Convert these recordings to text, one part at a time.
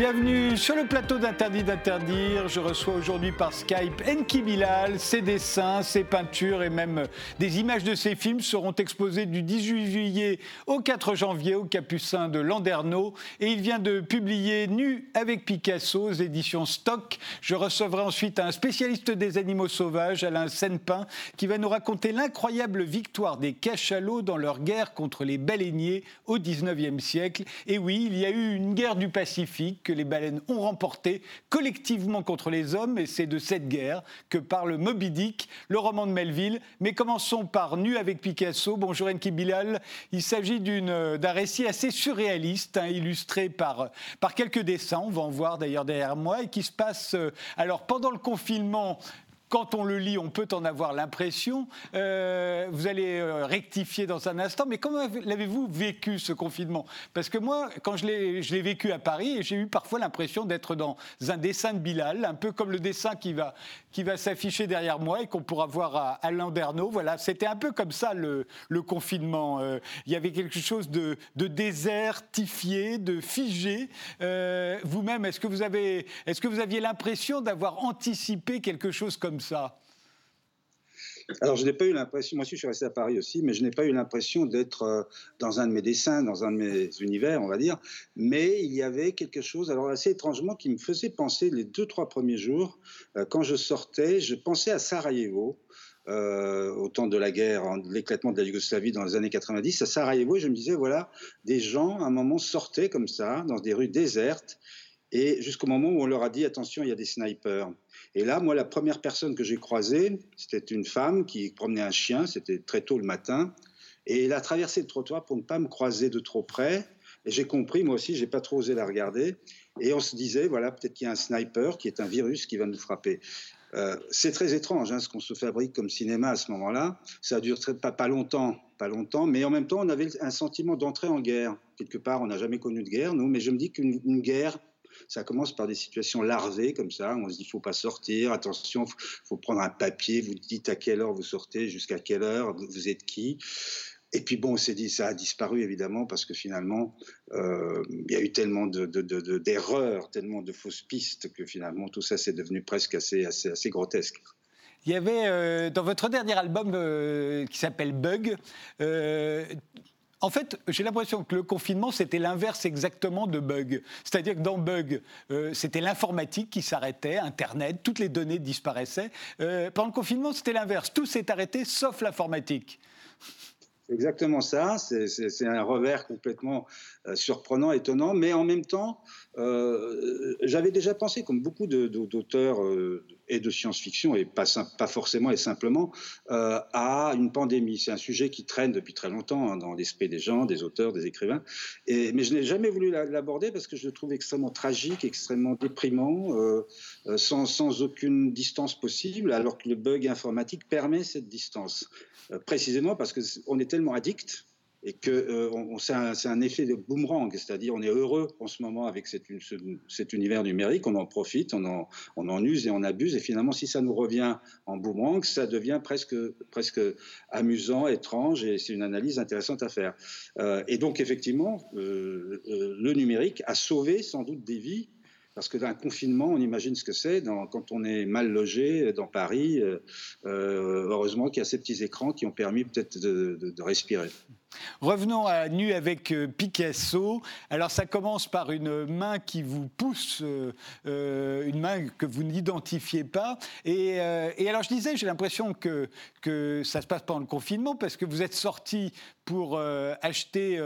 Bienvenue sur le plateau d'Interdit d'interdire. Je reçois aujourd'hui par Skype Enki Bilal. Ses dessins, ses peintures et même des images de ses films seront exposés du 18 juillet au 4 janvier au Capucin de Landerneau. Et il vient de publier Nu avec Picasso aux éditions Stock. Je recevrai ensuite un spécialiste des animaux sauvages, Alain Senpin, qui va nous raconter l'incroyable victoire des cachalots dans leur guerre contre les baleiniers au 19e siècle. Et oui, il y a eu une guerre du Pacifique que les baleines ont remporté collectivement contre les hommes, et c'est de cette guerre que parle Moby Dick, le roman de Melville. Mais commençons par Nu avec Picasso. Bonjour Enki Bilal. Il s'agit d'un récit assez surréaliste, hein, illustré par, par quelques dessins, on va en voir d'ailleurs derrière moi, et qui se passe euh, alors pendant le confinement quand on le lit, on peut en avoir l'impression. Euh, vous allez euh, rectifier dans un instant, mais comment l'avez-vous vécu ce confinement? Parce que moi, quand je l'ai vécu à Paris, j'ai eu parfois l'impression d'être dans un dessin de Bilal, un peu comme le dessin qui va, qui va s'afficher derrière moi et qu'on pourra voir à, à Landerneau. Voilà, c'était un peu comme ça le, confinement. Euh, il y avait quelque chose de, désertifié, de figé. Vous-même, est-ce que vous avez, est-ce que vous aviez l'impression d'avoir anticipé quelque chose comme ça alors, je n'ai pas eu l'impression, moi aussi je suis resté à Paris aussi, mais je n'ai pas eu l'impression d'être euh, dans un de mes dessins, dans un de mes univers, on va dire. Mais il y avait quelque chose, alors assez étrangement, qui me faisait penser les deux, trois premiers jours, euh, quand je sortais, je pensais à Sarajevo. Euh, au temps de la guerre, l'éclatement de la Yougoslavie dans les années 90, à Sarajevo, je me disais, voilà, des gens, à un moment, sortaient comme ça, dans des rues désertes, et jusqu'au moment où on leur a dit, attention, il y a des snipers. Et là, moi, la première personne que j'ai croisée, c'était une femme qui promenait un chien, c'était très tôt le matin, et elle a traversé le trottoir pour ne pas me croiser de trop près. Et j'ai compris, moi aussi, j'ai pas trop osé la regarder. Et on se disait, voilà, peut-être qu'il y a un sniper qui est un virus qui va nous frapper. Euh, c'est très étrange hein, ce qu'on se fabrique comme cinéma à ce moment-là. Ça dure très, pas, pas longtemps, pas longtemps, mais en même temps, on avait un sentiment d'entrer en guerre. Quelque part, on n'a jamais connu de guerre, nous, mais je me dis qu'une guerre, ça commence par des situations larvées comme ça. On se dit, il faut pas sortir. Attention, faut, faut prendre un papier. Vous dites à quelle heure vous sortez, jusqu'à quelle heure, vous êtes qui. Et puis bon, on s'est dit, ça a disparu évidemment parce que finalement, euh, il y a eu tellement d'erreurs, de, tellement de fausses pistes que finalement tout ça c'est devenu presque assez, assez, assez grotesque. Il y avait euh, dans votre dernier album euh, qui s'appelle Bug, en fait, j'ai l'impression que le confinement, c'était l'inverse exactement de bug. C'est-à-dire que dans bug, euh, c'était l'informatique qui s'arrêtait, Internet, toutes les données disparaissaient. Euh, pendant le confinement, c'était l'inverse. Tout s'est arrêté sauf l'informatique. Exactement ça, c'est un revers complètement euh, surprenant, étonnant, mais en même temps, j'avais déjà pensé, comme beaucoup d'auteurs et de science-fiction, et pas, forcément et simplement, euh, à une pandémie. C'est un sujet qui traîne depuis très longtemps hein, dans l'esprit des gens, des auteurs, des écrivains. Et, mais je n'ai jamais voulu l'aborder parce que je le trouve extrêmement tragique, extrêmement déprimant, euh, euh, sans, sans, aucune distance possible, alors que le bug informatique permet cette distance. précisément parce qu'on est tellement addict et que euh, c'est un, effet de boomerang, c'est-à-dire on est heureux en ce moment avec cet, univers numérique, on en profite, on en, use et on abuse, et finalement si ça nous revient en boomerang, ça devient presque, presque amusant, étrange, et c'est une analyse intéressante à faire. Euh, et donc effectivement, euh, le numérique a sauvé sans doute des vies parce que d'un confinement, on imagine ce que c'est quand on est mal logé dans Paris. Heureusement qu'il y a ces petits écrans qui ont permis peut-être de, respirer. Revenons à nu avec euh, Picasso. Alors ça commence par une main qui vous pousse, euh, euh, une main que vous n'identifiez pas. Et, alors je disais, j'ai l'impression que, que ça se passe pendant le confinement parce que vous êtes sorti pour acheter,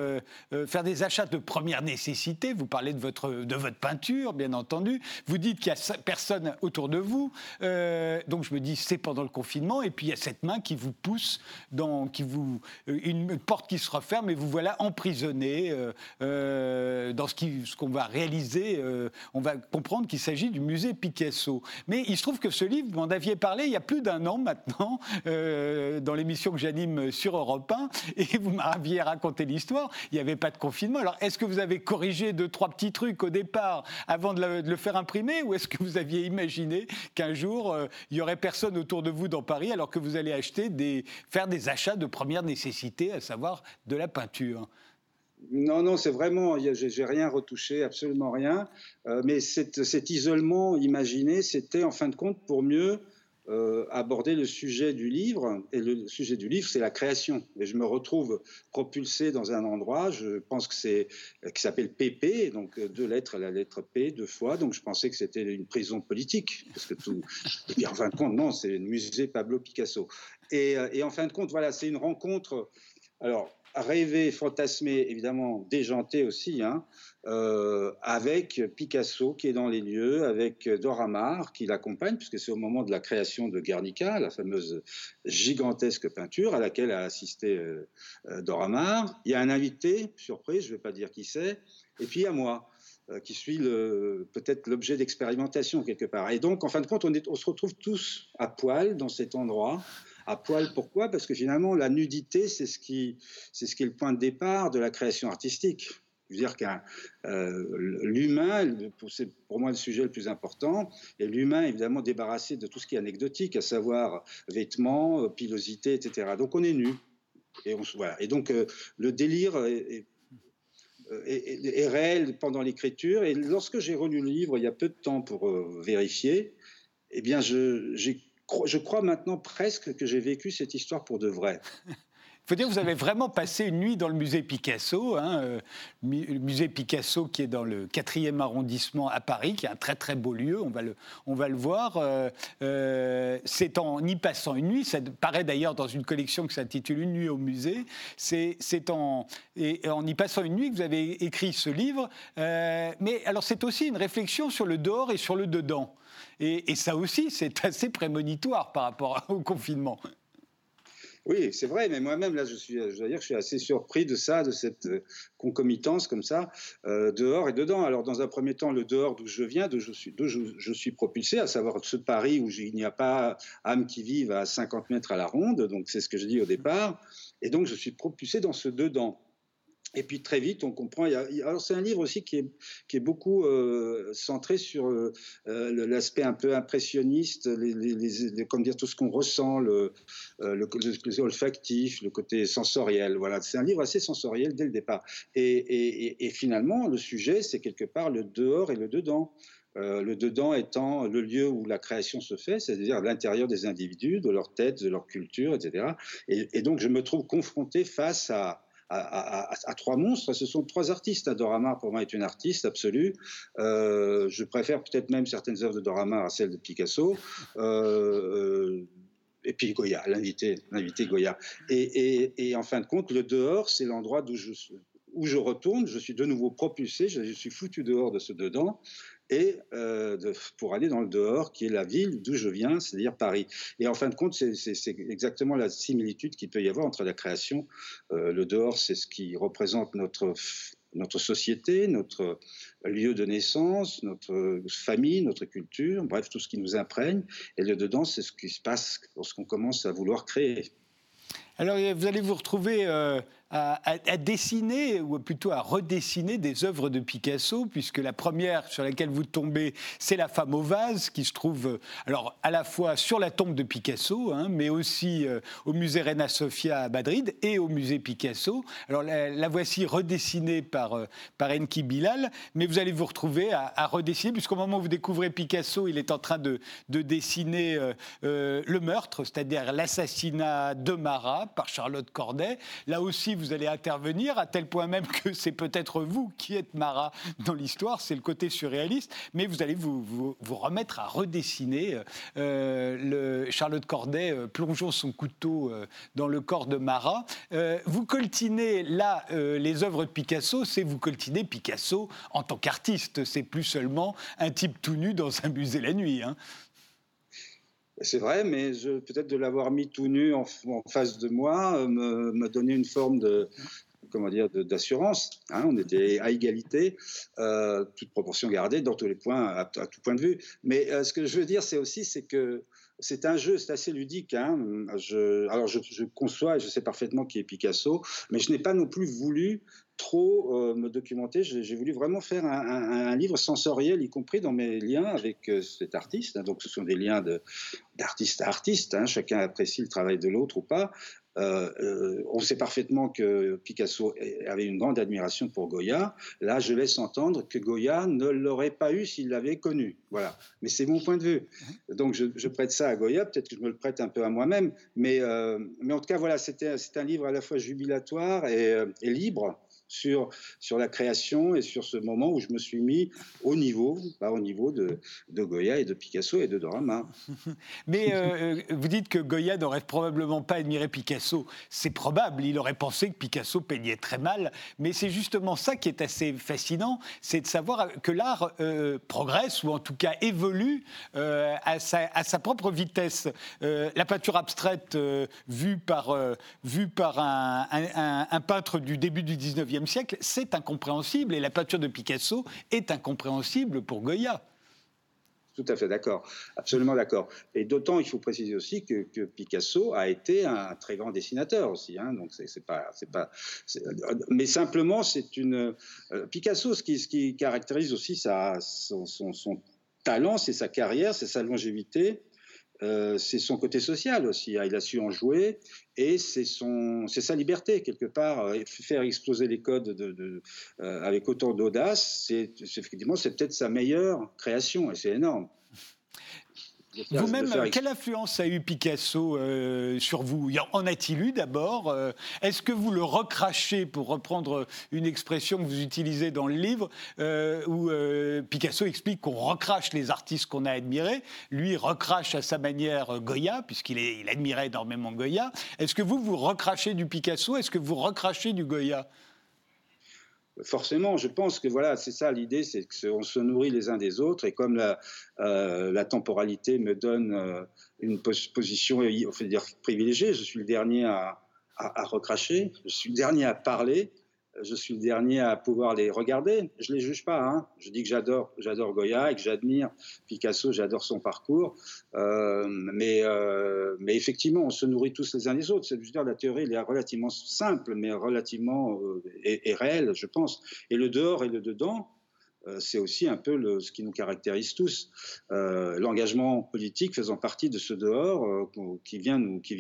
faire des achats de première nécessité. Vous parlez de votre, de votre peinture, bien entendu. Vous dites qu'il n'y a personne autour de vous. donc je me dis, c'est pendant le confinement. Et puis il y a cette main qui vous pousse, dans, qui vous, une porte se referme et vous voilà emprisonné euh, euh, dans ce qu'on va réaliser. Euh, on va comprendre qu'il s'agit du musée Picasso. Mais il se trouve que ce livre, vous m'en aviez parlé il y a plus d'un an maintenant, dans l'émission que j'anime sur Europe 1, et vous m'aviez raconté l'histoire. Il n'y avait pas de confinement. Alors, est-ce que vous avez corrigé deux, trois petits trucs au départ avant de le, faire imprimer, ou est-ce que vous aviez imaginé qu'un jour, il y aurait personne autour de vous dans Paris alors que vous allez acheter faire des achats de première nécessité, à savoir de la peinture Non, non, c'est vraiment, j'ai rien retouché, absolument rien. Euh, mais cet isolement imaginé, c'était en fin de compte pour mieux euh, aborder le sujet du livre. Et le sujet du livre, c'est la création. Et je me retrouve propulsé dans un endroit, je pense que c'est qui s'appelle PP, donc deux lettres, la lettre P deux fois. Donc je pensais que c'était une prison politique, parce que tout. Et puis en fin de compte, non, c'est le musée Pablo Picasso. Et, euh, et en fin de compte, voilà, c'est une rencontre. Alors rêvé, fantasmé, évidemment déjanté aussi, hein, euh, avec Picasso qui est dans les lieux, avec Dora Maar qui l'accompagne, puisque c'est au moment de la création de Guernica, la fameuse gigantesque peinture à laquelle a assisté euh, euh, Dora Maar. Il y a un invité, surprise, je ne vais pas dire qui c'est, et puis il y a moi qui suis peut-être l'objet d'expérimentation quelque part. Et donc, en fin de compte, on se retrouve tous à poil dans cet endroit à poil. Pourquoi? Parce que finalement, la nudité, c'est ce, qui, c'est ce qui est le point de départ de la création artistique. Je dire que euh, l'humain, c'est pour moi le sujet le plus important, et l'humain évidemment débarrassé de tout ce qui est anecdotique, à savoir vêtements, pilosité, etc. Donc on est nu. Et, on, voilà. et donc euh, le délire est, réel pendant l'écriture. Et lorsque j'ai relu le livre il y a peu de temps pour euh, vérifier, eh bien j'ai je crois maintenant presque que j'ai vécu cette histoire pour de vrai. Il faut dire que vous avez vraiment passé une nuit dans le musée Picasso, hein, euh, le musée Picasso qui est dans le 4e arrondissement à Paris, qui est un très très beau lieu, on va le, on va le voir. Euh, euh, c'est en y passant une nuit, ça paraît d'ailleurs dans une collection qui s'intitule Une nuit au musée, c'est en, et en y passant une nuit que vous avez écrit ce livre. mais alors c'est aussi une réflexion sur le dehors et sur le dedans. Et, ça aussi, c'est assez prémonitoire par rapport au confinement. Oui, c'est vrai, mais moi-même, là, je, suis, je dois dire je suis assez surpris de ça, de cette euh, concomitance comme ça, euh, dehors et dedans. Alors, dans un premier temps, le dehors d'où je viens, d'où je suis, je, suis propulsé, à savoir ce Paris où il n'y a pas âme qui vive à 50 mètres à la ronde, donc c'est ce que je dis au départ, et donc je suis propulsé dans ce dedans. Et puis très vite, on comprend. alors c'est un livre aussi qui est, beaucoup euh, centré sur euh, euh, l'aspect un peu impressionniste, comme dire tout ce qu'on ressent, le, le, le, olfactif, le côté sensoriel. Voilà, c'est un livre assez sensoriel dès le départ. Et, et, et finalement, le sujet, c'est quelque part le dehors et le dedans. le dedans étant le lieu où la création se fait, c'est-à-dire l'intérieur des individus, de leur tête, de leur culture, etc. Et, donc je me trouve confronté face à, à, trois monstres. Ce sont trois artistes. Dora pour moi, est une artiste absolue. Euh, je préfère peut-être même certaines œuvres de Dora à celles de Picasso. Euh, euh, et puis Goya, l'invité, l'invité Goya. Et, en fin de compte, le dehors, c'est l'endroit je, où je retourne. Je suis de nouveau propulsé. Je, suis foutu dehors de ce dedans et euh, pour aller dans le dehors, qui est la ville d'où je viens, c'est-à-dire Paris. Et en fin de compte, c'est exactement la similitude qu'il peut y avoir entre la création. Euh, le dehors, c'est ce qui représente notre, notre société, notre lieu de naissance, notre famille, notre culture, bref, tout ce qui nous imprègne. Et le dedans, c'est ce qui se passe lorsqu'on commence à vouloir créer. Alors, vous allez vous retrouver euh, à, dessiner, ou plutôt à redessiner des œuvres de Picasso, puisque la première sur laquelle vous tombez, c'est La femme au vase, qui se trouve euh, alors à la fois sur la tombe de Picasso, hein, mais aussi euh, au musée Reina Sofia à Madrid et au musée Picasso. Alors la, voici redessinée par, euh, par Enki Bilal, mais vous allez vous retrouver à, redessiner, puisqu'au moment où vous découvrez Picasso, il est en train de, de dessiner le meurtre, c'est-à-dire l'assassinat de Marat par Charlotte Corday. Là aussi, vous vous allez intervenir, à tel point même que c'est peut-être vous qui êtes Marat dans l'histoire, c'est le côté surréaliste, mais vous allez vous, remettre à redessiner euh, le Charlotte Corday euh, plongeant son couteau euh, dans le corps de Marat. vous coltinez là les œuvres de Picasso, c'est vous coltinez Picasso en tant qu'artiste, c'est plus seulement un type tout nu dans un musée la nuit. Hein. C'est vrai, mais peut-être de l'avoir mis tout nu en, face de moi euh, me, donnait une forme de comment dire d'assurance. Hein. on était à égalité, euh, toute proportion gardée dans tous les points, à, tout point de vue. Mais euh, ce que je veux dire, c'est aussi c'est que c'est un jeu, c'est assez ludique. Hein. Alors je, je, conçois et je sais parfaitement qui est Picasso, mais je n'ai pas non plus voulu trop euh, me documenter. J'ai voulu vraiment faire un, livre sensoriel, y compris dans mes liens avec euh, cet artiste. Donc, ce sont des liens d'artiste à artiste. Hein. Chacun apprécie le travail de l'autre ou pas. On sait parfaitement que Picasso avait une grande admiration pour Goya. Là, je laisse entendre que Goya ne l'aurait pas eu s'il l'avait connu. Voilà. Mais c'est mon point de vue. Donc, je, prête ça à Goya. Peut-être que je me le prête un peu à moi-même. Mais, mais en tout cas, voilà, c'est un livre à la fois jubilatoire et libre sur, sur la création et sur ce moment où je me suis mis au niveau, pas au niveau de, de Goya et de Picasso et de Dorama. Mais euh, euh, vous dites que Goya n'aurait probablement pas admiré Picasso. C'est probable, il aurait pensé que Picasso peignait très mal, mais c'est justement ça qui est assez fascinant, c'est de savoir que l'art euh, progresse ou en tout cas évolue à, sa, à, sa, propre vitesse. la peinture abstraite vue par, vue par un, un, un, peintre du début du 19e siècle, c'est incompréhensible et la peinture de Picasso est incompréhensible pour Goya. Tout à fait d'accord, absolument d'accord. Et d'autant, il faut préciser aussi que, Picasso a été un très grand dessinateur aussi. Hein, donc c'est pas, c'est pas, mais simplement c'est une euh, Picasso. Ce qui, caractérise aussi son talent, c'est sa carrière, c'est sa longévité. Euh, c'est son côté social aussi. Hein. Il a su en jouer et c'est sa liberté quelque part. Euh, faire exploser les codes de, euh, avec autant d'audace, c'est, effectivement, c'est peut-être sa meilleure création et c'est énorme. Vous-même, quelle influence a eu Picasso euh, sur vous? En a-t-il eu d'abord euh, Est-ce que vous le recrachez, pour reprendre une expression que vous utilisez dans le livre, euh, où Picasso explique qu'on recrache les artistes qu'on a admirés Lui recrache à sa manière Goya, puisqu'il il admirait énormément Goya. Est-ce que vous, vous recrachez du Picasso? Est-ce que vous recrachez du Goya? Forcément, je pense que voilà, c'est ça l'idée, c'est qu'on se nourrit les uns des autres, et comme la, euh, temporalité me donne euh, une position, dire privilégiée, je suis le dernier à, recracher, je suis le dernier à parler, je suis le dernier à pouvoir les regarder. Je les juge pas. Hein. Je dis que j'adore, j'adore Goya et que j'admire Picasso, j'adore son parcours. Euh, mais, euh, mais effectivement, on se nourrit tous les uns des autres. C'est dire la théorie, elle est relativement simple, mais relativement euh, et, réelle, je pense. Et le dehors et le dedans, c'est aussi un peu ce qui nous caractérise tous. Euh, l'engagement politique faisant partie de ce dehors euh, qui vient, nous, qui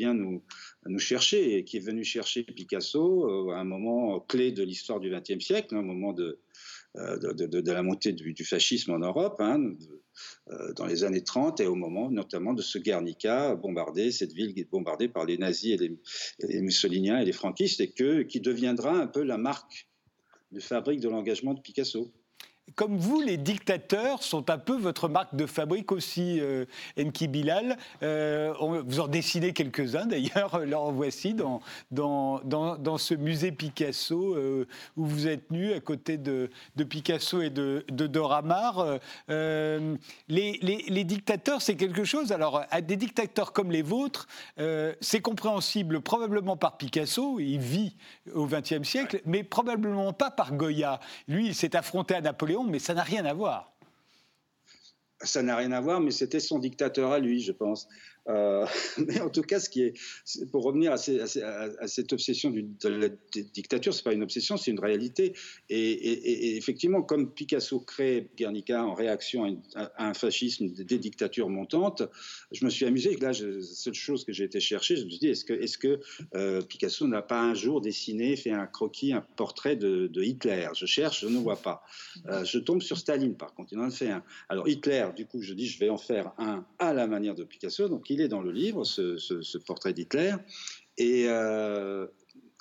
chercher et qui est venu chercher Picasso à un moment clé de l'histoire du XXe siècle, un moment de, la montée du, fascisme en Europe, hein, dans les années 30 et au moment notamment de ce Guernica bombardé, cette ville bombardée par les nazis et les, mussoliniens et les franquistes, et qui deviendra un peu la marque de fabrique de l'engagement de Picasso comme vous, les dictateurs sont un peu votre marque de fabrique aussi, euh, Enki Bilal. Euh, vous en dessinez quelques-uns d'ailleurs, là en voici dans, dans, dans, ce musée Picasso euh, où vous êtes nu à côté de, de Picasso et de, de Dora Maar. Les, les, les, dictateurs, c'est quelque chose. Alors, à des dictateurs comme les vôtres, c'est compréhensible probablement par Picasso, il vit au XXe siècle, mais probablement pas par Goya. Lui, il s'est affronté à Napoléon mais ça n'a rien à voir. Ça n'a rien à voir, mais c'était son dictateur à lui, je pense. Euh, mais en tout cas, ce qui est, pour revenir à, cette obsession de la dictature, c'est pas une obsession, c'est une réalité. Et, effectivement, comme Picasso crée Guernica en réaction à, un fascisme, des, dictatures montantes, je me suis amusé. Là, la seule chose que j'ai été chercher, je me suis dit, est-ce que, est que euh, Picasso n'a pas un jour dessiné, fait un croquis, un portrait de, Hitler? Je cherche, je ne vois pas. Euh, je tombe sur Staline, par contre, il en a fait un. Alors Hitler, du coup, je dis, je vais en faire un à la manière de Picasso. Donc il est dans le livre, ce, portrait d'Hitler. Et euh,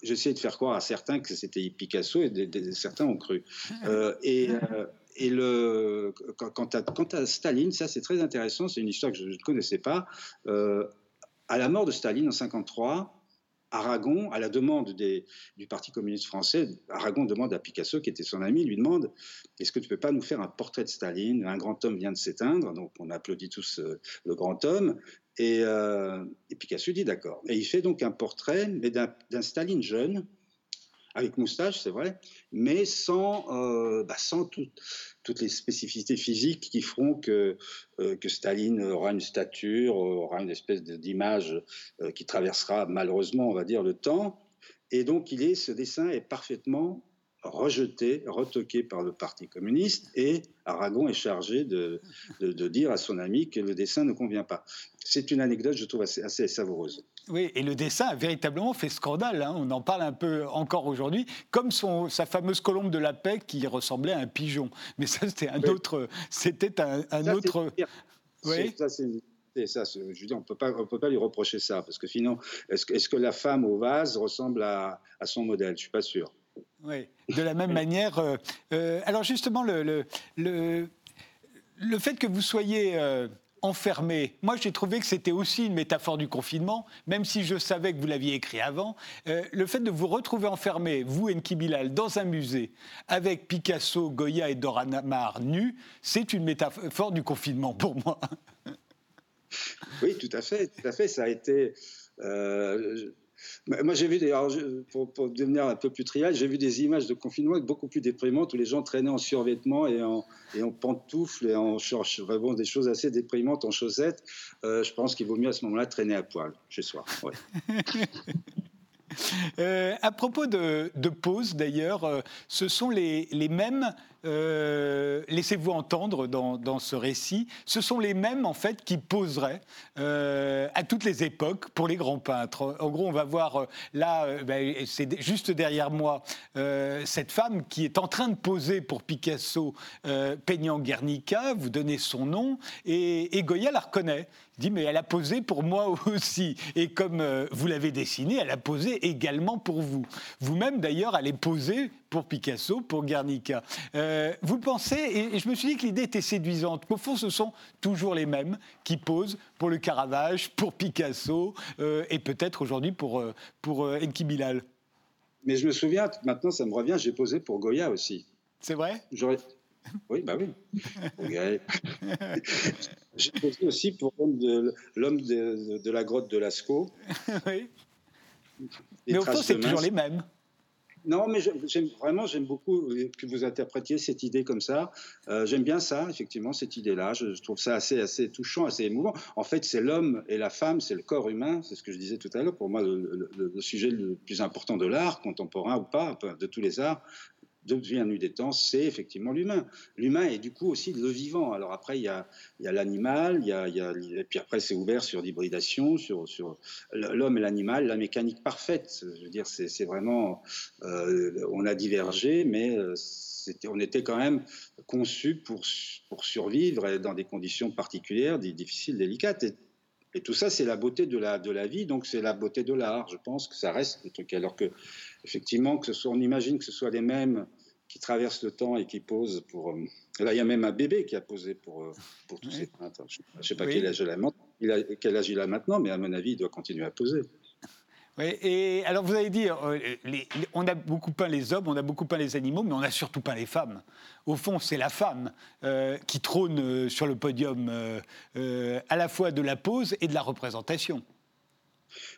j'essayais de faire croire à certains que c'était Picasso et certains ont cru. Euh, et, euh, et le, quant, à, quant à Staline, ça c'est très intéressant, c'est une histoire que je ne connaissais pas. à la mort de Staline en 1953, Aragon, à la demande du Parti communiste français, Aragon demande à Picasso, qui était son ami, lui demande Est-ce que tu peux pas nous faire un portrait de Staline? Un grand homme vient de s'éteindre, donc on applaudit tous le grand homme. Euh, et, Picasso dit d'accord. Et il fait donc un portrait, mais d'un Staline jeune, avec moustache, c'est vrai, mais sans, euh, bah, sans toutes les spécificités physiques qui feront que, euh, que Staline aura une stature, aura une espèce d'image qui traversera malheureusement, on va dire, le temps. Et donc, il est, ce dessin est parfaitement rejeté, retoqué par le Parti communiste, et Aragon est chargé de, de, dire à son ami que le dessin ne convient pas. C'est une anecdote, je trouve, assez, assez, savoureuse. Oui, et le dessin a véritablement fait scandale. Hein. On en parle un peu encore aujourd'hui, comme son, sa fameuse colombe de la paix qui ressemblait à un pigeon. Mais ça, c'était un autre. C'était un, un autre. Oui. Ça, c'est ça, je dis, on peut pas, on peut pas lui reprocher ça, parce que sinon, est-ce que, est que, la femme au vase ressemble à, à son modèle? Je suis pas sûr. Oui, de la même manière. Euh, euh, alors justement, le, le, le, le, fait que vous soyez euh, enfermé, moi j'ai trouvé que c'était aussi une métaphore du confinement, même si je savais que vous l'aviez écrit avant. le fait de vous retrouver enfermé, vous, Enki Bilal, dans un musée, avec Picasso, Goya et Dora Maar nus, c'est une métaphore du confinement pour moi. Oui, tout à fait, tout à fait. Ça a été. Moi, j'ai vu, pour, devenir un peu plus trial, j'ai vu des images de confinement beaucoup plus déprimantes où les gens traînaient en survêtement et en, et pantoufles et en shorts. Vraiment des choses assez déprimantes en chaussettes. Euh, je pense qu'il vaut mieux à ce moment-là traîner à poil chez soi. Euh, à propos de, de pause, d'ailleurs, euh, ce sont les mêmes euh, laissez-vous entendre dans, ce récit, ce sont les mêmes en fait qui poseraient euh, à toutes les époques pour les grands peintres. En gros, on va voir euh, là, ben, c'est juste derrière moi, cette femme qui est en train de poser pour Picasso peignant Guernica, vous donnez son nom, et, et Goya la reconnaît. Il dit, mais elle a posé pour moi aussi. Et comme vous l'avez dessiné, elle a posé également pour vous. Vous-même, d'ailleurs, allez poser pour Picasso, pour Guernica. Vous le pensez, et, je me suis dit que l'idée était séduisante, qu'au fond, ce sont toujours les mêmes qui posent pour le Caravage, pour Picasso, euh, et peut-être aujourd'hui pour, euh, pour Enki Bilal. Mais je me souviens, maintenant ça me revient, j'ai posé pour Goya aussi. C'est vrai? Oui, bah oui. j'ai posé aussi pour l'homme de, de, la grotte de Lascaux. oui. Mais au fond, c'est toujours les mêmes. Non, mais vraiment, j'aime beaucoup que vous interprétiez cette idée comme ça. Euh, j'aime bien ça, effectivement, cette idée-là. Je, trouve ça assez, assez touchant, assez émouvant. En fait, c'est l'homme et la femme, c'est le corps humain. C'est ce que je disais tout à l'heure. Pour moi, le, sujet le plus important de l'art, contemporain ou pas, de tous les arts, depuis un nu des temps, c'est effectivement l'humain. L'humain est du coup aussi le vivant. Alors après, il y a, l'animal, il y a, et puis après, c'est ouvert sur l'hybridation, sur, sur l'homme et l'animal, la mécanique parfaite. Je veux dire, c'est vraiment. Euh, on a divergé, mais euh, on était quand même conçu pour, pour survivre dans des conditions particulières, difficiles, délicates. Et, et tout ça, c'est la beauté de la, de la vie, donc c'est la beauté de l'art. Je pense que ça reste le truc. Alors que effectivement, que ce soit, on imagine que ce soit les mêmes qui traversent le temps et qui posent pour. Euh, là, il y a même un bébé qui a posé pour, euh, pour tous ces peintres. Je ne sais pas quel, âge il a, quel âge il a maintenant, mais à mon avis, il doit continuer à poser. Oui, et alors vous avez dit, euh, on a beaucoup peint les hommes, on a beaucoup peint les animaux, mais on a surtout peint les femmes. Au fond, c'est la femme qui trône sur le podium à la fois de la pose et de la représentation.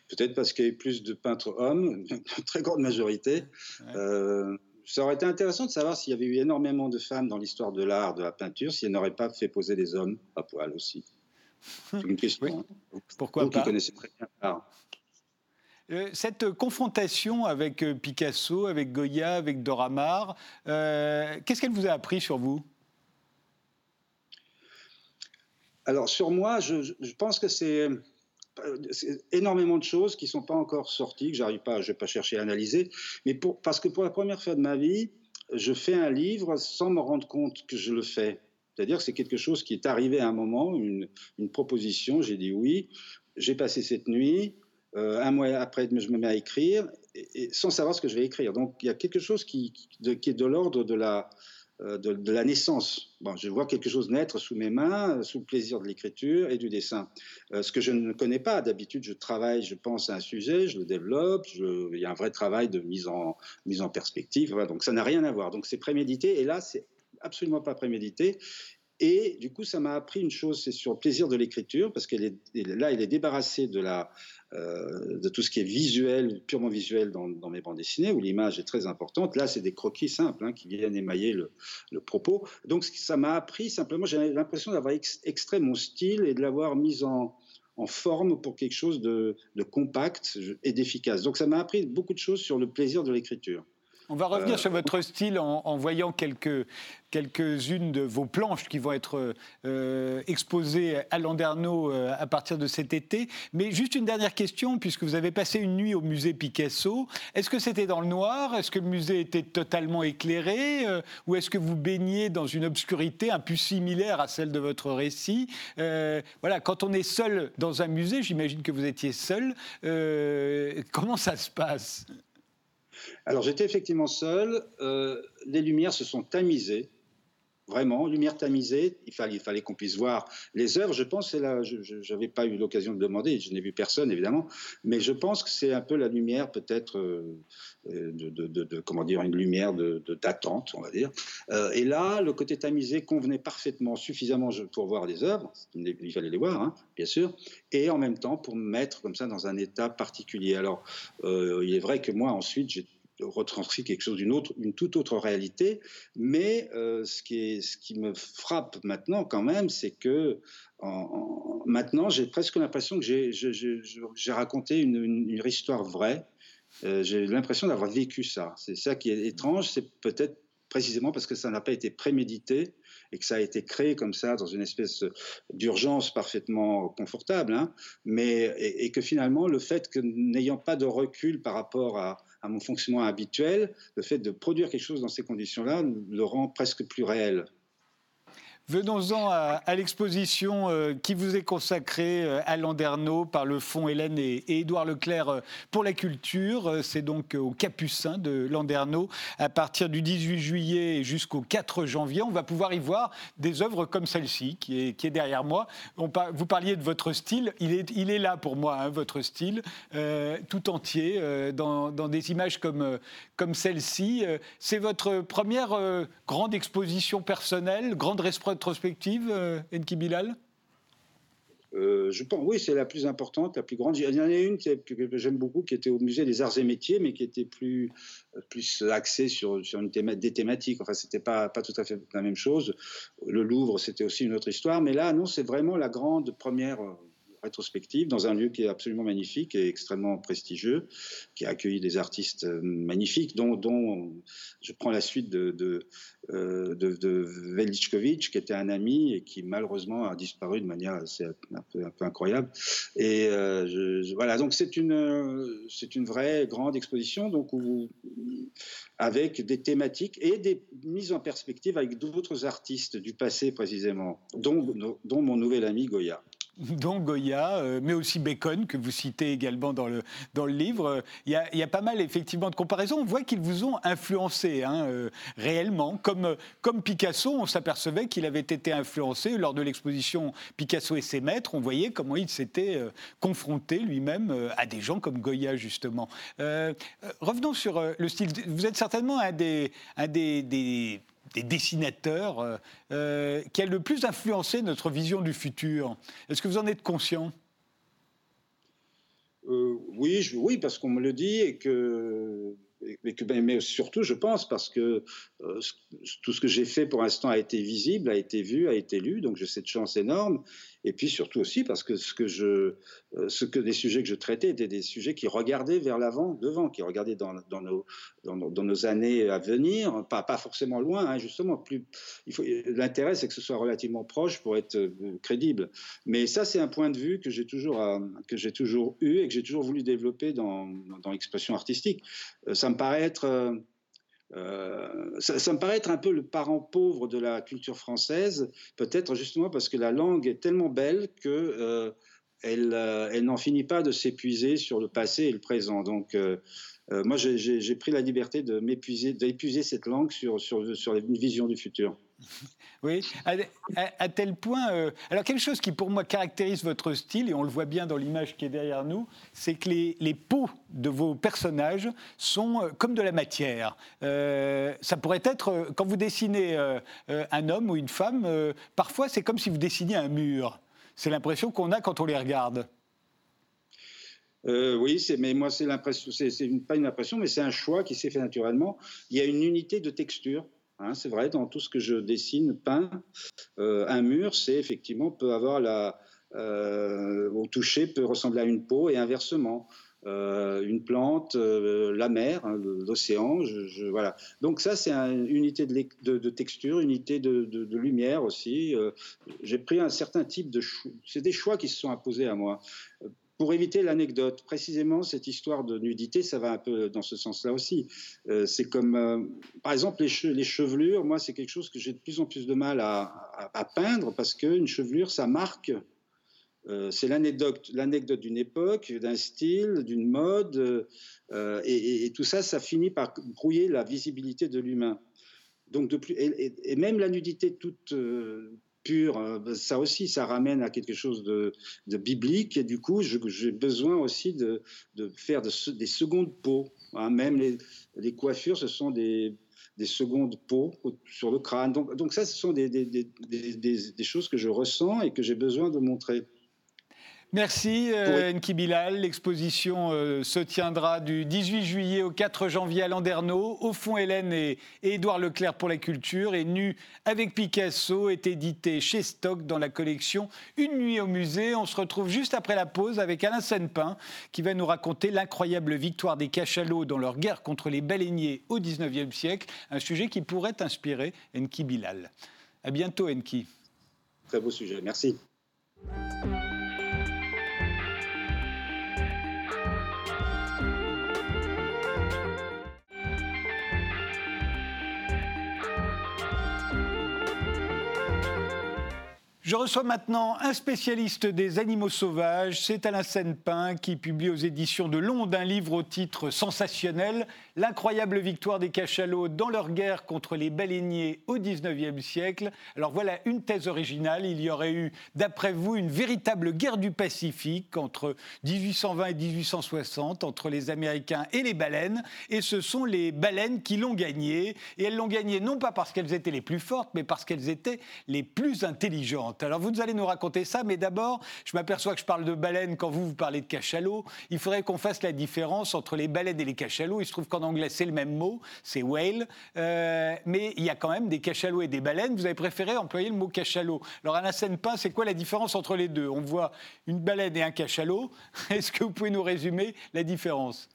Peut-être parce qu'il y a eu plus de peintres hommes, une très grande majorité. Euh, ça aurait été intéressant de savoir s'il y avait eu énormément de femmes dans l'histoire de l'art, de la peinture, si elles n'auraient pas fait poser des hommes à poil aussi. C'est une question. Hein. Pourquoi Vous pas? qui connaissez très bien l'art. Euh, cette confrontation avec euh, Picasso, avec Goya, avec Dora Maar, qu'est-ce qu'elle vous a appris sur vous? Alors sur moi, je pense que c'est énormément de choses qui ne sont pas encore sorties, que j'arrive pas, je vais pas chercher à analyser, mais pour, parce que pour la première fois de ma vie, je fais un livre sans me rendre compte que je le fais. C'est-à-dire que c'est quelque chose qui est arrivé à un moment, une, une proposition, j'ai dit oui, j'ai passé cette nuit, euh, un mois après, je me mets à écrire, sans savoir ce que je vais écrire. Donc il y a quelque chose qui, qui est de l'ordre de la, euh, de, la naissance. Bon, je vois quelque chose naître sous mes mains, sous le plaisir de l'écriture et du dessin. Euh, ce que je ne connais pas, d'habitude, je travaille, je pense à un sujet, je le développe, il y a un vrai travail de mise en perspective, donc ça n'a rien à voir. Donc c'est prémédité, et là, c'est absolument pas prémédité. Et du coup, ça m'a appris une chose, c'est sur le plaisir de l'écriture, parce qu'elle est là, elle est débarrassée de la, euh, de tout ce qui est visuel, purement visuel dans, mes bandes dessinées, où l'image est très importante. Là, c'est des croquis simples hein, qui viennent émailler le, propos. Donc, ça m'a appris simplement, j'ai l'impression d'avoir extrait mon style et de l'avoir mis en, forme pour quelque chose de, de compact et d'efficace. Donc, ça m'a appris beaucoup de choses sur le plaisir de l'écriture. On va revenir euh, sur votre style en, voyant quelques, quelques-unes de vos planches qui vont être euh, exposées à Landerneau euh, à partir de cet été. Mais juste une dernière question, puisque vous avez passé une nuit au musée Picasso. Est-ce que c'était dans le noir? Est-ce que le musée était totalement éclairé? Ou est-ce que vous baigniez dans une obscurité un peu similaire à celle de votre récit? Voilà, quand on est seul dans un musée, j'imagine que vous étiez seul, comment ça se passe? Alors j'étais effectivement seul, euh, les lumières se sont tamisées, vraiment, lumière tamisée, il fallait, qu'on puisse voir les œuvres, je pense, c'est là, je n'avais pas eu l'occasion de demander, je n'ai vu personne évidemment, mais je pense que c'est un peu la lumière peut-être, euh, de, comment dire, une lumière d'attente, on va dire. Euh, et là, le côté tamisé convenait parfaitement, suffisamment pour voir les œuvres, il fallait les voir, hein, bien sûr, et en même temps pour me mettre comme ça dans un état particulier. Alors, il est vrai que moi, ensuite, j'ai retranscrit quelque chose d'une autre, une toute autre réalité. Mais euh, ce, qui est, ce qui me frappe maintenant quand même, c'est que en, maintenant j'ai presque l'impression que j'ai raconté une, une, histoire vraie. Euh, j'ai l'impression d'avoir vécu ça. C'est ça qui est étrange. C'est peut-être précisément parce que ça n'a pas été prémédité et que ça a été créé comme ça dans une espèce d'urgence parfaitement confortable, hein. mais et, que finalement le fait que n'ayant pas de recul par rapport à, à mon fonctionnement habituel, le fait de produire quelque chose dans ces conditions-là le rend presque plus réel. Venons-en à, l'exposition euh, qui vous est consacrée euh, à Landerneau par le Fonds Hélène et, Édouard Leclerc euh, pour la culture. C'est donc au Capucin de Landerneau à partir du 18 juillet jusqu'au 4 janvier. On va pouvoir y voir des œuvres comme celle-ci qui est, derrière moi. vous parliez de votre style. Il est, là pour moi, hein, votre style, tout entier, dans, des images comme, celle-ci. C'est votre première grande exposition personnelle, grande rétrospective rétrospective, euh, Enki Bilal? Euh, je pense, oui, c'est la plus importante, la plus grande. Il y en a une que, j'aime beaucoup, qui était au musée des Arts et Métiers, mais qui était plus, plus axée sur, sur une des thématiques. Enfin, c'était pas, pas tout à fait la même chose. Le Louvre, c'était aussi une autre histoire. Mais là, non, c'est vraiment la grande première rétrospective dans un lieu qui est absolument magnifique et extrêmement prestigieux, qui a accueilli des artistes euh, magnifiques, dont, dont je prends la suite de, de, euh, qui était un ami et qui malheureusement a disparu de manière assez, un, peu, incroyable. Et euh, voilà, donc c'est une, c'est une vraie grande exposition donc avec des thématiques et des mises en perspective avec d'autres artistes du passé précisément, dont, dont mon nouvel ami Goya dont Goya, euh, mais aussi Bacon, que vous citez également dans le, dans le livre. Il y, a, pas mal effectivement de comparaisons. On voit qu'ils vous ont influencé hein, euh, réellement. Comme, comme Picasso, on s'apercevait qu'il avait été influencé lors de l'exposition Picasso et ses maîtres. On voyait comment il s'était euh, confronté lui-même à des gens comme Goya, justement. revenons sur le style. Vous êtes certainement un des, un des des dessinateurs euh, euh, qui a le plus influencé notre vision du futur. Est-ce que vous en êtes conscient? Euh, oui, oui, parce qu'on me le dit et que mais, que, mais, surtout, je pense, parce que tout ce que j'ai fait pour l'instant a été visible, a été vu, a été lu, donc j'ai cette chance énorme. Et puis surtout aussi parce que ce que je, euh, ce que les sujets que je traitais étaient des sujets qui regardaient vers l'avant, devant, qui regardaient dans, nos, années à venir, pas, forcément loin, hein, justement. L'intérêt, c'est que ce soit relativement proche pour être euh, crédible. Mais ça, c'est un point de vue que j'ai toujours, euh, que j'ai toujours eu et que j'ai toujours voulu développer dans, dans l'expression artistique. ça me paraît être euh, ça, me paraît être un peu le parent pauvre de la culture française, peut-être justement parce que la langue est tellement belle que euh, euh, elle n'en finit pas de s'épuiser sur le passé et le présent. Donc, moi, j'ai pris la liberté de m'épuiser, d'épuiser cette langue sur une vision du futur. Oui, à, tel point. Euh, alors, quelque chose qui pour moi caractérise votre style, et on le voit bien dans l'image qui est derrière nous, c'est que les, les, peaux de vos personnages sont euh, comme de la matière. Euh, ça pourrait être, quand vous dessinez un homme ou une femme, parfois c'est comme si vous dessiniez un mur. C'est l'impression qu'on a quand on les regarde. oui, mais moi c'est l'impression, c'est pas une impression, mais c'est un choix qui s'est fait naturellement. Il y a une unité de texture Hein, c'est vrai, dans tout ce que je dessine, peint, euh, un mur, c'est effectivement peut avoir la, euh, au toucher peut ressembler à une peau et inversement. une plante, la mer, hein, l'océan. voilà. Donc ça, c'est une unité de, de, texture, une unité de, lumière aussi. J'ai pris un certain type de choix. C'est des choix qui se sont imposés à moi pour éviter l'anecdote, précisément cette histoire de nudité, ça va un peu dans ce sens-là aussi. Euh, c'est comme, euh, par exemple, les, chevelures. Moi, c'est quelque chose que j'ai de plus en plus de mal à, peindre parce qu'une chevelure, ça marque. Euh, c'est l'anecdote, l'anecdote d'une époque, d'un style, d'une mode, et, tout ça, ça finit par brouiller la visibilité de l'humain. Donc, de plus, et, même la nudité toute pur, euh, ça aussi, ça ramène à quelque chose de, biblique. Et du coup, j'ai besoin aussi de, faire des secondes peaux. Hein. Même les, coiffures, ce sont des, secondes peaux sur le crâne. Donc, ça, ce sont des choses que je ressens et que j'ai besoin de montrer. Merci euh, Nki Bilal. L'exposition euh, se tiendra du 18 juillet au 4 janvier à Landerneau. Au fond, Hélène et, Édouard Leclerc pour la culture et Nu avec Picasso est édité chez Stock dans la collection Une nuit au musée. On se retrouve juste après la pause avec Alain Senpin qui va nous raconter l'incroyable victoire des cachalots dans leur guerre contre les baleiniers au 19e siècle, un sujet qui pourrait inspirer Nki Bilal. À bientôt Nki. Très beau sujet, merci. Je reçois maintenant un spécialiste des animaux sauvages, c'est Alain Senpin qui publie aux éditions de Londres un livre au titre sensationnel L'incroyable victoire des cachalots dans leur guerre contre les baleiniers au XIXe siècle. Alors voilà une thèse originale, il y aurait eu d'après vous une véritable guerre du Pacifique entre 1820 et 1860 entre les Américains et les baleines et ce sont les baleines qui l'ont gagnée et elles l'ont gagnée non pas parce qu'elles étaient les plus fortes mais parce qu'elles étaient les plus intelligentes. Alors vous allez nous raconter ça, mais d'abord, je m'aperçois que je parle de baleines quand vous, vous parlez de cachalot. Il faudrait qu'on fasse la différence entre les baleines et les cachalots. Il se trouve qu'en anglais, c'est le même mot, c'est whale. Euh, mais il y a quand même des cachalots et des baleines. Vous avez préféré employer le mot cachalot. Alors, scène pas, c'est quoi la différence entre les deux? On voit une baleine et un cachalot. Est-ce que vous pouvez nous résumer la différence?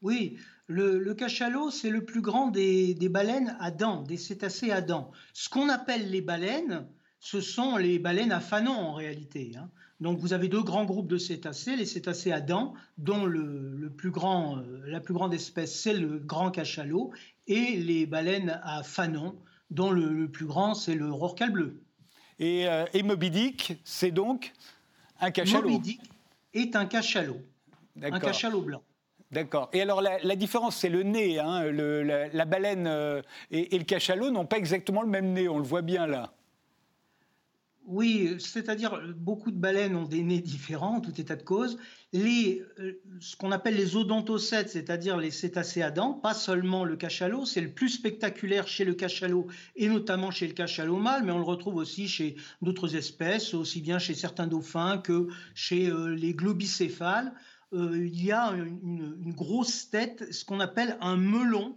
Oui, le, cachalot, c'est le plus grand des, des, baleines à dents, des cétacés à dents. Ce qu'on appelle les baleines, ce sont les baleines à fanon en réalité. Hein. Donc vous avez deux grands groupes de cétacés, les cétacés à dents, dont le, plus grand, euh, la plus grande espèce c'est le grand cachalot, et les baleines à fanon, dont le, plus grand c'est le rorqual bleu. Et, euh, Moby Dick, c'est donc un cachalot Moby Dick est un cachalot, un cachalot blanc. D'accord. Et alors la, différence, c'est le nez. Hein. la, baleine euh, et, et le cachalot n'ont pas exactement le même nez, on le voit bien là. Oui, c'est-à-dire beaucoup de baleines ont des nez différents, tout état de cause. Les, euh, ce qu'on appelle les odontocètes, c'est-à-dire les cétacés à dents, pas seulement le cachalot, c'est le plus spectaculaire chez le cachalot et notamment chez le cachalot mâle, mais on le retrouve aussi chez d'autres espèces, aussi bien chez certains dauphins que chez euh, les globicéphales. Euh, il y a une grosse tête, ce qu'on appelle un melon,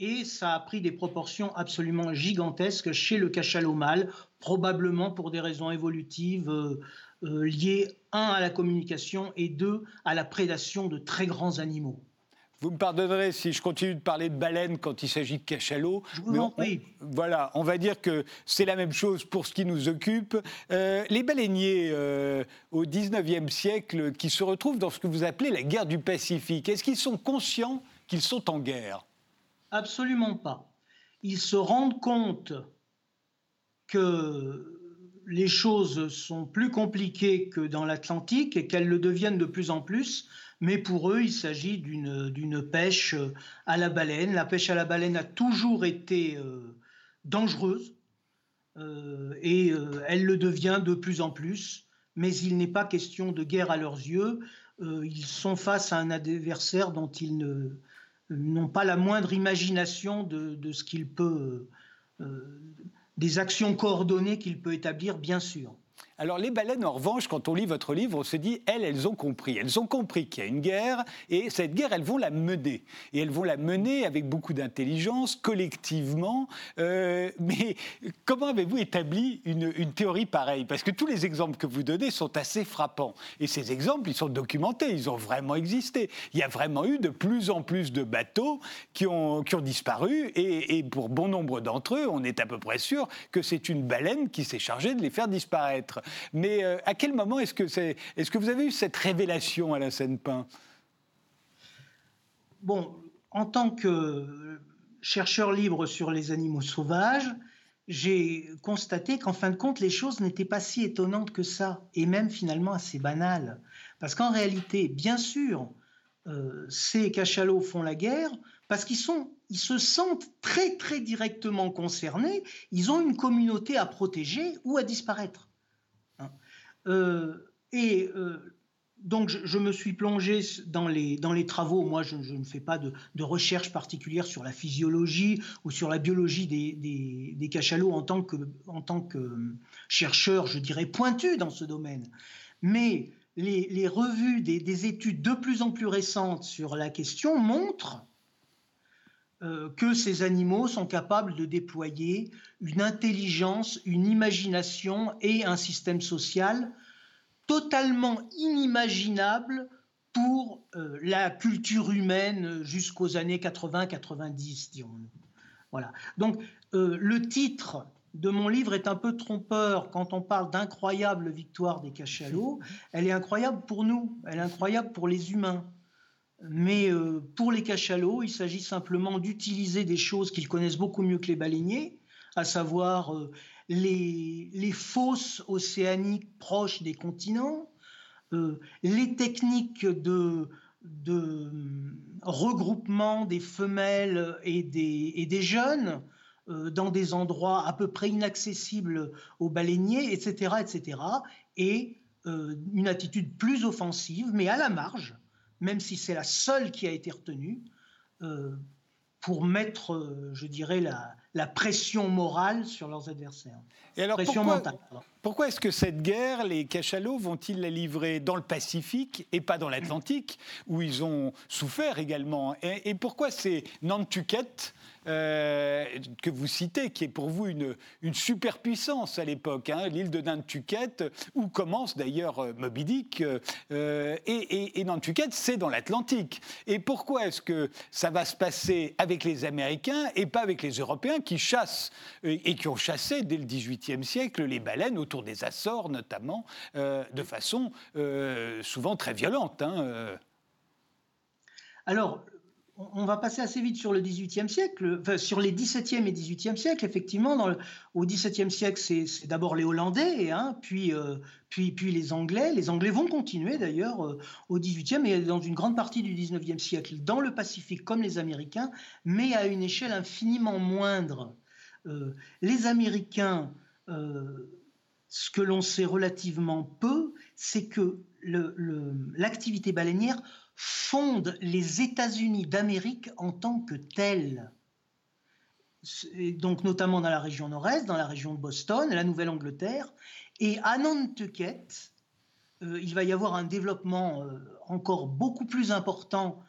et ça a pris des proportions absolument gigantesques chez le cachalot mâle, probablement pour des raisons évolutives euh, euh, liées, un, à la communication et deux, à la prédation de très grands animaux. Vous me pardonnerez si je continue de parler de baleines quand il s'agit de cachalot. Je vous en prie. voilà, on va dire que c'est la même chose pour ce qui nous occupe. Euh, les baleiniers au 19e siècle qui se retrouvent dans ce que vous appelez la guerre du Pacifique, est-ce qu'ils sont conscients qu'ils sont en guerre? Absolument pas. Ils se rendent compte que les choses sont plus compliquées que dans l'Atlantique et qu'elles le deviennent de plus en plus, mais pour eux, il s'agit d'une pêche à la baleine. La pêche à la baleine a toujours été euh, dangereuse euh, et euh, elle le devient de plus en plus, mais il n'est pas question de guerre à leurs yeux. ils sont face à un adversaire dont ils ne, n'ont pas la moindre imagination de, ce qu'il peut, euh, des actions coordonnées qu'il peut établir, bien sûr. Alors les baleines, en revanche, quand on lit votre livre, on se dit, elles, elles ont compris. Elles ont compris qu'il y a une guerre, et cette guerre, elles vont la mener. Et elles vont la mener avec beaucoup d'intelligence, collectivement. Euh, mais comment avez-vous établi une, théorie pareille? Parce que tous les exemples que vous donnez sont assez frappants. Et ces exemples, ils sont documentés, ils ont vraiment existé. Il y a vraiment eu de plus en plus de bateaux qui ont, disparu, et pour bon nombre d'entre eux, on est à peu près sûr que c'est une baleine qui s'est chargée de les faire disparaître. Mais euh, à quel moment est-ce que, c'est, est-ce que vous avez eu cette révélation à la Seine-Pin Bon, en tant que chercheur libre sur les animaux sauvages, j'ai constaté qu'en fin de compte, les choses n'étaient pas si étonnantes que ça, et même finalement assez banales. Parce qu'en réalité, bien sûr, euh, ces cachalots font la guerre parce qu'ils sont, ils se sentent très très directement concernés. Ils ont une communauté à protéger ou à disparaître. Euh, et euh, donc, je, me suis plongé dans les, travaux. Moi, je, ne fais pas de, recherche particulière sur la physiologie ou sur la biologie des, cachalots en tant, que, que chercheur, je dirais, pointu dans ce domaine. Mais les, revues des, des, études de plus en plus récentes sur la question montrent euh, que ces animaux sont capables de déployer une intelligence, une imagination et un système social totalement inimaginable pour euh, la culture humaine jusqu'aux années 80-90, dirons-nous. Voilà. Donc, euh, le titre de mon livre est un peu trompeur quand on parle d'incroyable victoire des cachalots. Elle est incroyable pour nous, elle est incroyable pour les humains. Mais euh, pour les cachalots, il s'agit simplement d'utiliser des choses qu'ils connaissent beaucoup mieux que les baleiniers, à savoir euh, les, fosses océaniques proches des continents, euh, les techniques de, regroupement des femelles et des, jeunes dans des endroits à peu près inaccessibles aux baleiniers, etc. etc. et une attitude plus offensive, mais à la marge, même si c'est la seule qui a été retenue, euh, pour mettre, euh, je dirais, la, pression morale sur leurs adversaires. Et alors, pression pourquoi, mentale. Pourquoi est-ce que cette guerre, les cachalots, vont-ils la livrer dans le Pacifique et pas dans l'Atlantique, où ils ont souffert également? Et, et pourquoi c'est Nantucket euh, que vous citez, qui est pour vous une, superpuissance à l'époque, hein, l'île de Nantucket, où commence d'ailleurs euh, Moby Dick, euh, et, et, Nantucket, c'est dans l'Atlantique. Et pourquoi est-ce que ça va se passer avec les Américains et pas avec les Européens qui chassent et qui ont chassé dès le XVIIIe siècle les baleines autour des Açores notamment, de façon souvent très violente hein, Alors, on va passer assez vite sur le XVIIIe siècle, enfin, sur les XVIIe et XVIIIe siècles. Effectivement, dans le, au XVIIe siècle, c'est d'abord les Hollandais, hein, puis, euh, puis, puis les Anglais. Les Anglais vont continuer d'ailleurs euh, au XVIIIe et dans une grande partie du XIXe siècle, dans le Pacifique comme les Américains, mais à une échelle infiniment moindre. Euh, les Américains, ce que l'on sait relativement peu, c'est que l'activité baleinière fonde les États-Unis d'Amérique en tant que tels. Donc notamment dans la région nord-est, dans la région de Boston, la Nouvelle-Angleterre, et à Nantucket, euh, il va y avoir un développement euh, encore beaucoup plus important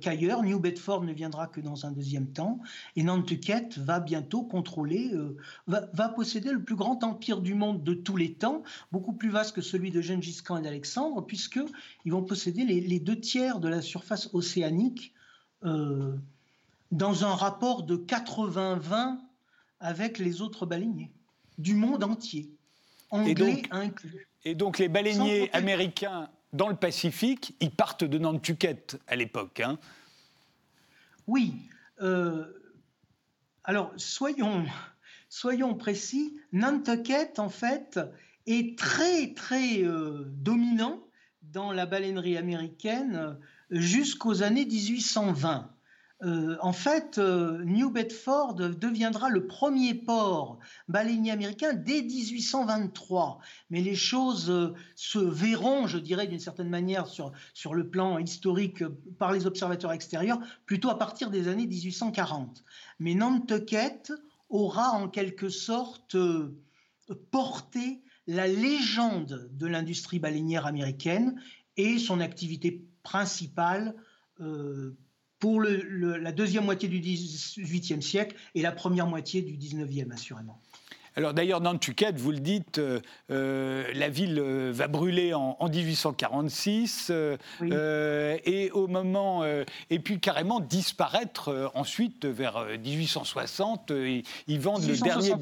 qu'ailleurs. New Bedford ne viendra que dans un deuxième temps. Et Nantucket va bientôt contrôler, euh, va, posséder le plus grand empire du monde de tous les temps, beaucoup plus vaste que celui de Gengis Khan et d'Alexandre, puisqu'ils vont posséder les, deux tiers de la surface océanique euh, dans un rapport de 80-20 avec les autres baleiniers du monde entier, anglais inclus. Et donc les baleiniers américains dans le Pacifique, ils partent de Nantucket à l'époque. Hein. Oui. Euh, alors, soyons, précis. Nantucket, en fait, est très, très euh, dominant dans la baleinerie américaine jusqu'aux années 1820. Euh, en fait, euh, New Bedford deviendra le premier port baleinier américain dès 1823. Mais les choses euh, se verront, je dirais d'une certaine manière, sur, sur le plan historique par les observateurs extérieurs, plutôt à partir des années 1840. Mais Nantucket aura en quelque sorte porté la légende de l'industrie baleinière américaine et son activité principale pour la deuxième moitié du XVIIIe siècle et la première moitié du XIXe, assurément. Alors d'ailleurs, Nantucket, vous le dites, euh, euh, la ville euh, va brûler en, 1846 et au moment et puis carrément disparaître ensuite vers 1860. Ils, vendent le dernier,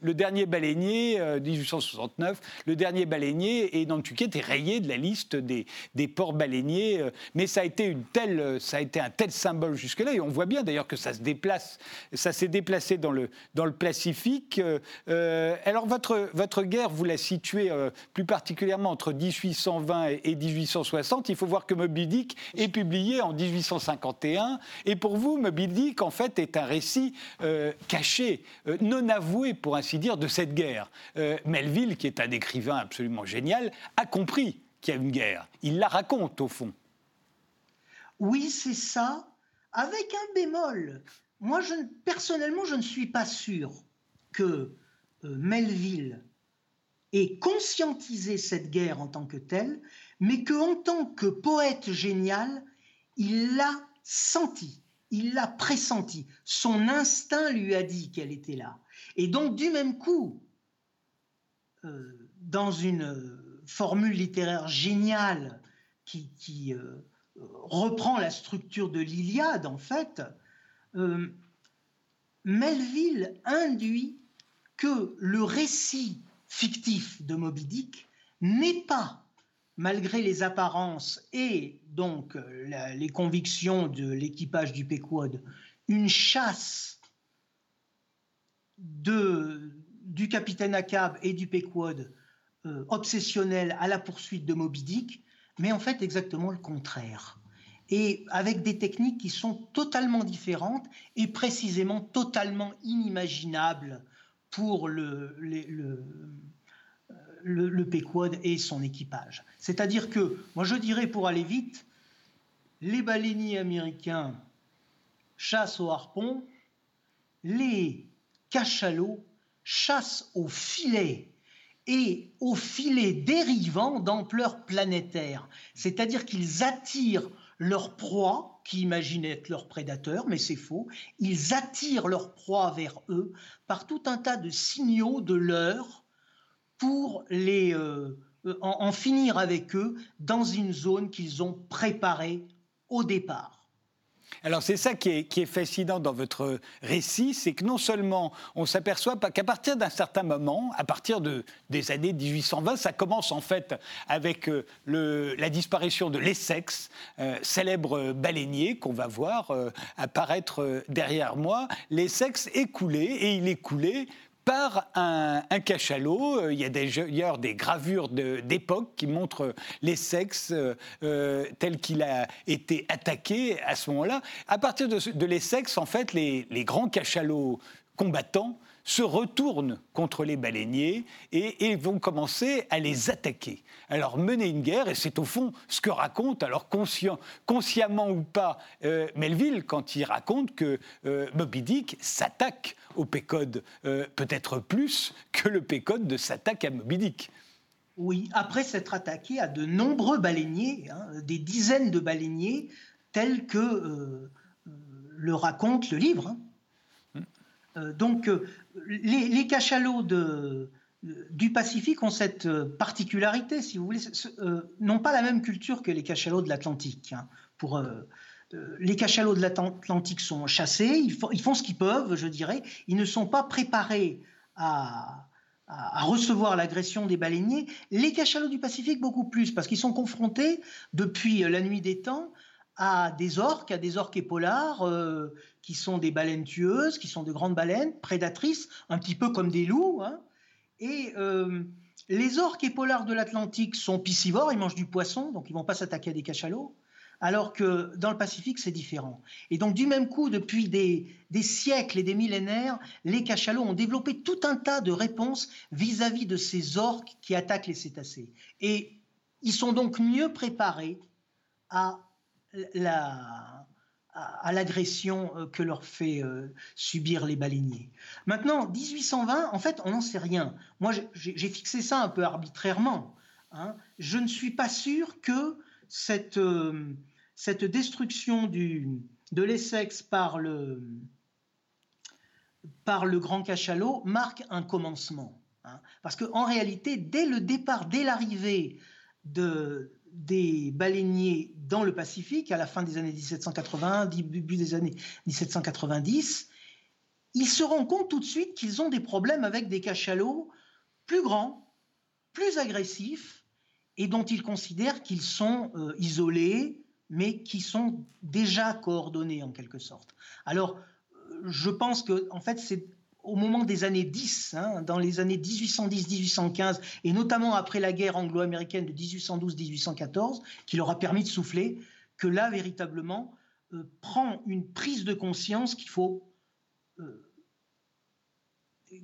le dernier baleinier 1869, le dernier baleinier et Nantucket est rayé de la liste des, des ports baleiniers. mais ça a été une telle, ça a été un tel symbole jusque-là et on voit bien d'ailleurs que ça se déplace, ça s'est déplacé dans le dans le Pacifique. Euh, alors, votre, votre guerre, vous la situez euh, plus particulièrement entre 1820 et, 1860. Il faut voir que Moby Dick est publié en 1851. Et pour vous, Moby Dick, en fait, est un récit euh, caché, non avoué, pour ainsi dire, de cette guerre. Melville, qui est un écrivain absolument génial, a compris qu'il y a une guerre. Il la raconte, au fond. Oui, c'est ça, avec un bémol. Moi, personnellement, je ne suis pas sûr que euh, Melville ait conscientisé cette guerre en tant que telle, mais qu'en tant que poète génial, il l'a senti, il l'a pressenti. Son instinct lui a dit qu'elle était là. Et donc, du même coup, euh, dans une euh, formule littéraire géniale qui, reprend la structure de l'Iliade, en fait, Melville induit que le récit fictif de Moby Dick n'est pas, malgré les apparences et donc euh, les convictions de l'équipage du Pequod, une chasse du capitaine Akab et du Pequod euh, obsessionnelle à la poursuite de Moby Dick, mais en fait exactement le contraire. Et avec des techniques qui sont totalement différentes et précisément totalement inimaginables pour le, le, le, et son équipage. C'est-à-dire que, moi je dirais pour aller vite, les baleiniers américains chassent au harpon, les cachalots chassent au filet et au filet dérivant d'ampleur planétaire. C'est-à-dire qu'ils attirent leur proie qui imaginent être leurs prédateurs, mais c'est faux. Ils attirent leur proie vers eux par tout un tas de signaux de l'heure pour les, euh, en finir avec eux dans une zone qu'ils ont préparée au départ. Alors c'est ça qui est, fascinant dans votre récit, c'est que non seulement on s'aperçoit qu'à partir d'un certain moment, à partir de, des années 1820, ça commence en fait avec euh, la disparition de l'Essex, euh, célèbre baleinier qu'on va voir euh, apparaître derrière moi. L'Essex est coulé et il est coulé par un, cachalot. Euh, il y a d'ailleurs des gravures d'époque qui montrent les sexes euh, euh, tels qu'il a été attaqué à ce moment-là. À partir de, de l'Essex, en fait, les, les grands cachalots combattants se retournent contre les baleiniers et, vont commencer à les attaquer. Alors mener une guerre, et c'est au fond ce que raconte, alors consciemment ou pas, Melville quand il raconte que euh, Moby Dick s'attaque au Pécode, euh, peut-être plus que le Pécode de s'attaque à Moby Dick. Oui, après s'être attaqué à de nombreux baleiniers, hein, des dizaines de baleiniers, tels que le raconte le livre. Hein. Euh, donc, euh, les, cachalots du Pacifique ont cette euh, particularité, si vous voulez, n'ont pas la même culture que les cachalots de l'Atlantique. Hein. Pour, les cachalots de l'Atlantique sont chassés, ils, font ce qu'ils peuvent, je dirais. Ils ne sont pas préparés à, recevoir l'agression des baleiniers. Les cachalots du Pacifique, beaucoup plus, parce qu'ils sont confrontés, depuis la nuit des temps, à des orques, à des orques épaulards, qui sont des baleines tueuses, qui sont de grandes baleines, prédatrices, un petit peu comme des loups. Hein. Et euh, les orques et polars de l'Atlantique sont piscivores, ils mangent du poisson, donc ils ne vont pas s'attaquer à des cachalots. Alors que dans le Pacifique, c'est différent. Et donc, du même coup, depuis des, siècles et des millénaires, les cachalots ont développé tout un tas de réponses vis-à-vis -vis de ces orques qui attaquent les cétacés. Et ils sont donc mieux préparés à la, à, l'agression euh, que leur fait euh, subir les baleiniers. Maintenant, 1820, en fait, on n'en sait rien. Moi, j'ai fixé ça un peu arbitrairement. Hein. Je ne suis pas sûr que cette, euh, cette destruction du, de l'Essex par le, par le grand cachalot marque un commencement. Hein. Parce qu'en réalité, dès le départ, dès l'arrivée de, des baleiniers dans le Pacifique à la fin des années 1780, début des années 1790, ils se rendent compte tout de suite qu'ils ont des problèmes avec des cachalots plus grands, plus agressifs, et dont ils considèrent qu'ils sont euh, isolés, mais qui sont déjà coordonnés en quelque sorte. Alors, euh, je pense que en fait, c'est au moment des années 10, hein, dans les années 1810-1815, et notamment après la guerre anglo-américaine de 1812-1814, qui leur a permis de souffler, que là, véritablement, euh, prend une prise de conscience qu'il faut, euh,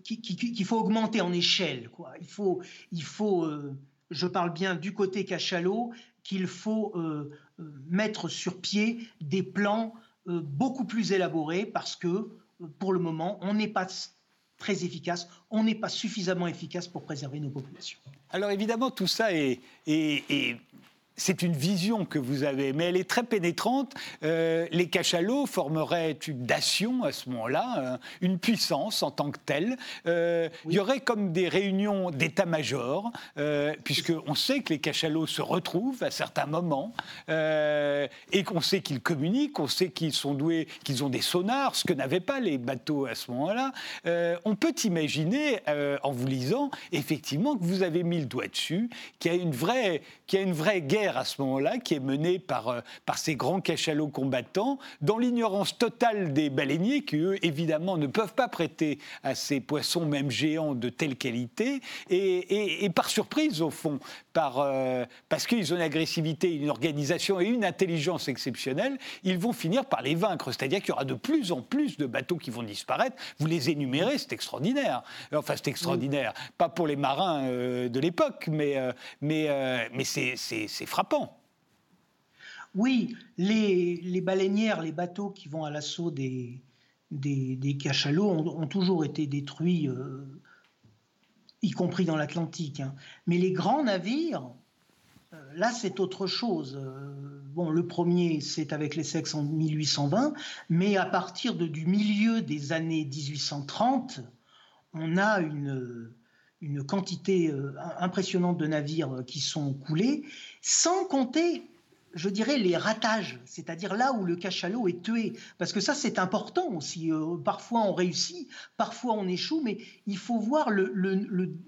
qu'il faut augmenter en échelle. Il faut, il faut je parle bien du côté cachalot, qu'il faut mettre sur pied des plans beaucoup plus élaborés parce que pour le moment, on n'est pas très efficace, on n'est pas suffisamment efficace pour préserver nos populations. Alors évidemment, tout ça est, est c'est une vision que vous avez, mais elle est très pénétrante. Euh, les cachalots formeraient une nation à ce moment-là, euh, une puissance en tant que telle. Euh, il y aurait comme des réunions d'état-major, puisqu'on sait que les cachalots se retrouvent à certains moments, et qu'on sait qu'ils communiquent, on sait qu'ils sont doués, qu'ils ont des sonars, ce que n'avaient pas les bateaux à ce moment-là. on peut imaginer, en vous lisant, effectivement, que vous avez mis le doigt dessus, qu'il y a une vraie, qu'il y a une vraie guerre à ce moment-là, qui est menée par, euh, par ces grands cachalots combattants, dans l'ignorance totale des baleiniers, qui eux, évidemment, ne peuvent pas prêter à ces poissons, même géants, de telle qualité, et, et, par surprise, au fond, par, euh, parce qu'ils ont une agressivité, une organisation et une intelligence exceptionnelle, ils vont finir par les vaincre. C'est-à-dire qu'il y aura de plus en plus de bateaux qui vont disparaître. Vous les énumérez, c'est extraordinaire. Enfin, c'est extraordinaire. Pas pour les marins euh, de l'époque, mais, mais, mais c'est frappant. Oui, les, les, baleinières, les bateaux qui vont à l'assaut des, des, cachalots ont, toujours été détruits, euh, y compris dans l'Atlantique. Hein. Mais les grands navires, euh, là, c'est autre chose. Euh, bon, le premier, c'est avec les sexes en 1820, mais à partir de, du milieu des années 1830, on a une une quantité euh, impressionnante de navires euh, qui sont coulés, sans compter je dirais, les ratages, c'est-à-dire là où le cachalot est tué. Parce que ça, c'est important aussi. Euh, parfois, on réussit, parfois, on échoue, mais il faut voir le,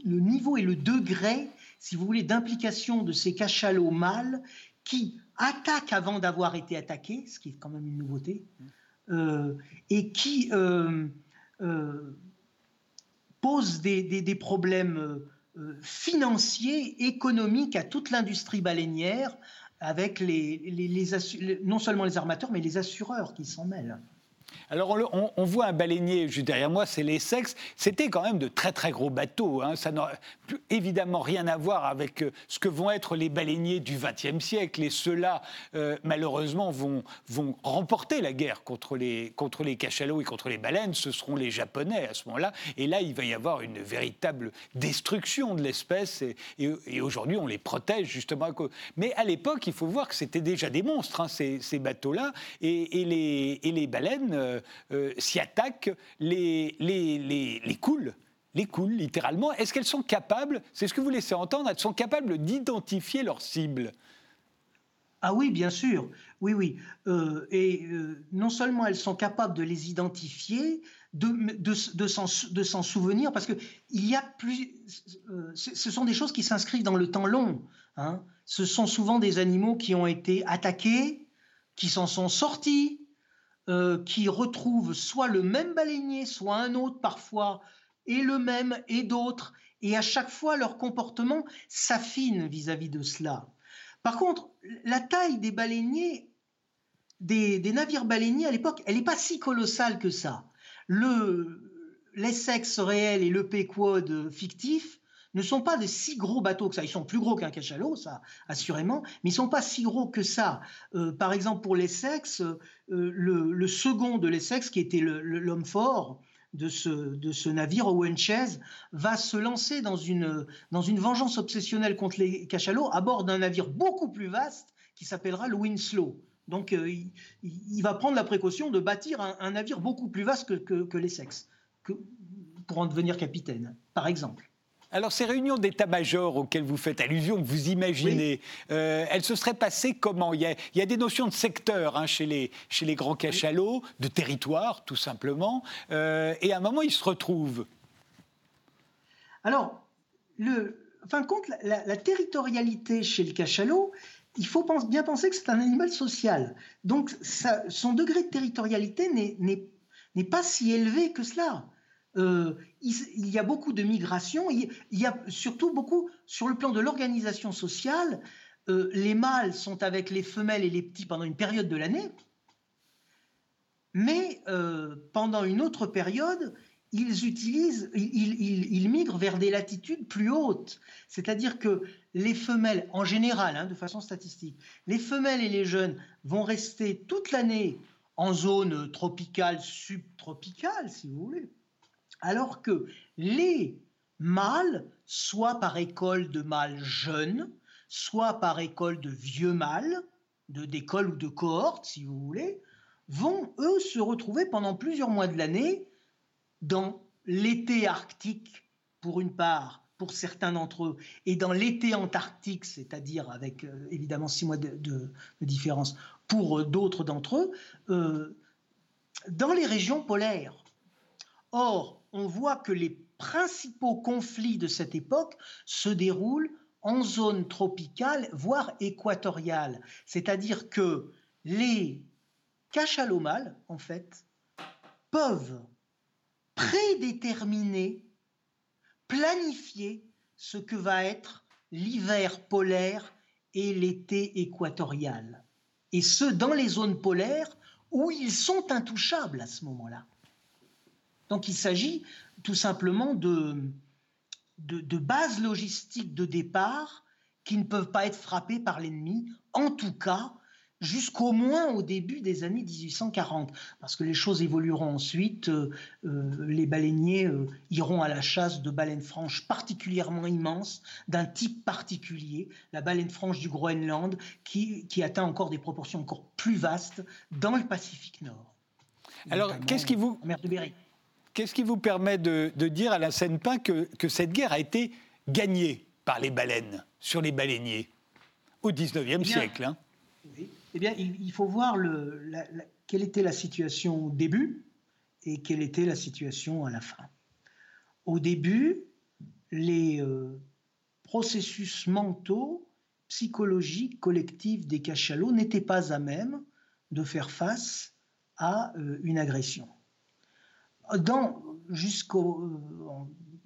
niveau et le degré, si vous voulez, d'implication de ces cachalots mâles qui attaquent avant d'avoir été attaqués, ce qui est quand même une nouveauté, et qui pose des, problèmes euh, financiers, économiques à toute l'industrie baleinière, avec non seulement les armateurs, mais les assureurs qui s'en mêlent. Alors on, voit un baleinier juste derrière moi, c'est l'Essex. C'était quand même de très très gros bateaux. Hein. Ça n'a évidemment rien à voir avec euh, ce que vont être les baleiniers du XXe siècle. Et ceux-là, euh, malheureusement, vont, remporter la guerre contre les, les cachalots et contre les baleines. Ce seront les Japonais à ce moment-là. Et là, il va y avoir une véritable destruction de l'espèce. Et, aujourd'hui, on les protège justement. Mais à l'époque, il faut voir que c'était déjà des monstres, hein, ces, bateaux-là. Et, les, les baleines euh, s'y attaquent, les, les, les, les coulent les coulent littéralement. Est-ce qu'elles sont capables, c'est ce que vous laissez entendre, elles sont capables d'identifier leurs cibles? Ah oui, bien sûr, oui, oui. Euh, et non seulement elles sont capables de les identifier, de, de, de s'en souvenir, parce que il y a plus, ce sont des choses qui s'inscrivent dans le temps long. Hein. Ce sont souvent des animaux qui ont été attaqués, qui s'en sont sortis, euh, qui retrouvent soit le même baleinier, soit un autre parfois, et le même et d'autres, et à chaque fois leur comportement s'affine vis-à-vis de cela. Par contre, la taille des baleiniers, des, navires baleiniers à l'époque, elle n'est pas si colossale que ça. Le réel et le Pequod fictif ne sont pas des si gros bateaux que ça. Ils sont plus gros qu'un cachalot, ça, assurément, mais ils ne sont pas si gros que ça. Euh, par exemple, pour l'Essex, euh, le, second de l'Essex, qui était l'homme fort, de ce, navire, Owen Chase, va se lancer dans une, vengeance obsessionnelle contre les cachalots à bord d'un navire beaucoup plus vaste qui s'appellera le Winslow. Donc euh, il, va prendre la précaution de bâtir un, navire beaucoup plus vaste que, que, l'Essex, pour en devenir capitaine, par exemple. Alors ces réunions d'état-major auxquelles vous faites allusion, que vous imaginez, euh, elles se seraient passées comment? Il y, a, des notions de secteur hein, chez, les, chez les grands cachalots, de territoire tout simplement, euh, et à un moment ils se retrouvent. Alors, le, fin de compte, la, la territorialité chez le cachalot, il faut bien penser que c'est un animal social. Donc son degré de territorialité n'est pas si élevé que cela. Euh, il, y a beaucoup de migration, il, y a surtout beaucoup sur le plan de l'organisation sociale. Euh, les mâles sont avec les femelles et les petits pendant une période de l'année, mais euh, pendant une autre période, ils, migrent vers des latitudes plus hautes. C'est-à-dire que les femelles, en général, hein, de façon statistique, les femelles et les jeunes vont rester toute l'année en zone tropicale, subtropicale, si vous voulez, alors que les mâles, soit par école de mâles jeunes, soit par école de vieux mâles, de d'école ou de cohorte, si vous voulez, vont, eux, se retrouver pendant plusieurs mois de l'année dans l'été arctique, pour une part, pour certains d'entre eux, et dans l'été antarctique, c'est-à-dire avec euh, évidemment six mois de, différence, pour euh, d'autres d'entre eux, euh, dans les régions polaires. Or, on voit que les principaux conflits de cette époque se déroulent en zone tropicale, voire équatoriale. C'est-à-dire que les cachalots mâles, en fait, peuvent prédéterminer, planifier ce que va être l'hiver polaire et l'été équatorial. Et ce, dans les zones polaires où ils sont intouchables à ce moment-là. Donc il s'agit tout simplement de, de, de, bases logistiques de départ qui ne peuvent pas être frappées par l'ennemi, en tout cas jusqu'au moins au début des années 1840, parce que les choses évolueront ensuite. Euh, euh, les baleiniers euh, iront à la chasse de baleines franches particulièrement immenses, d'un type particulier, la baleine franche du Groenland, qui, qui atteint encore des proportions encore plus vastes dans le Pacifique Nord. Alors, qu'est-ce qui vous... Mer de Berry. Qu'est-ce qui vous permet de, dire à la Seine-Pain que, que cette guerre a été gagnée par les baleines sur les baleiniers au XIXe e siècle hein? eh bien, il, faut voir quelle était la situation au début et quelle était la situation à la fin. Au début, les euh, processus mentaux, psychologiques, collectifs des cachalots n'étaient pas à même de faire face à euh, une agression. Jusqu'au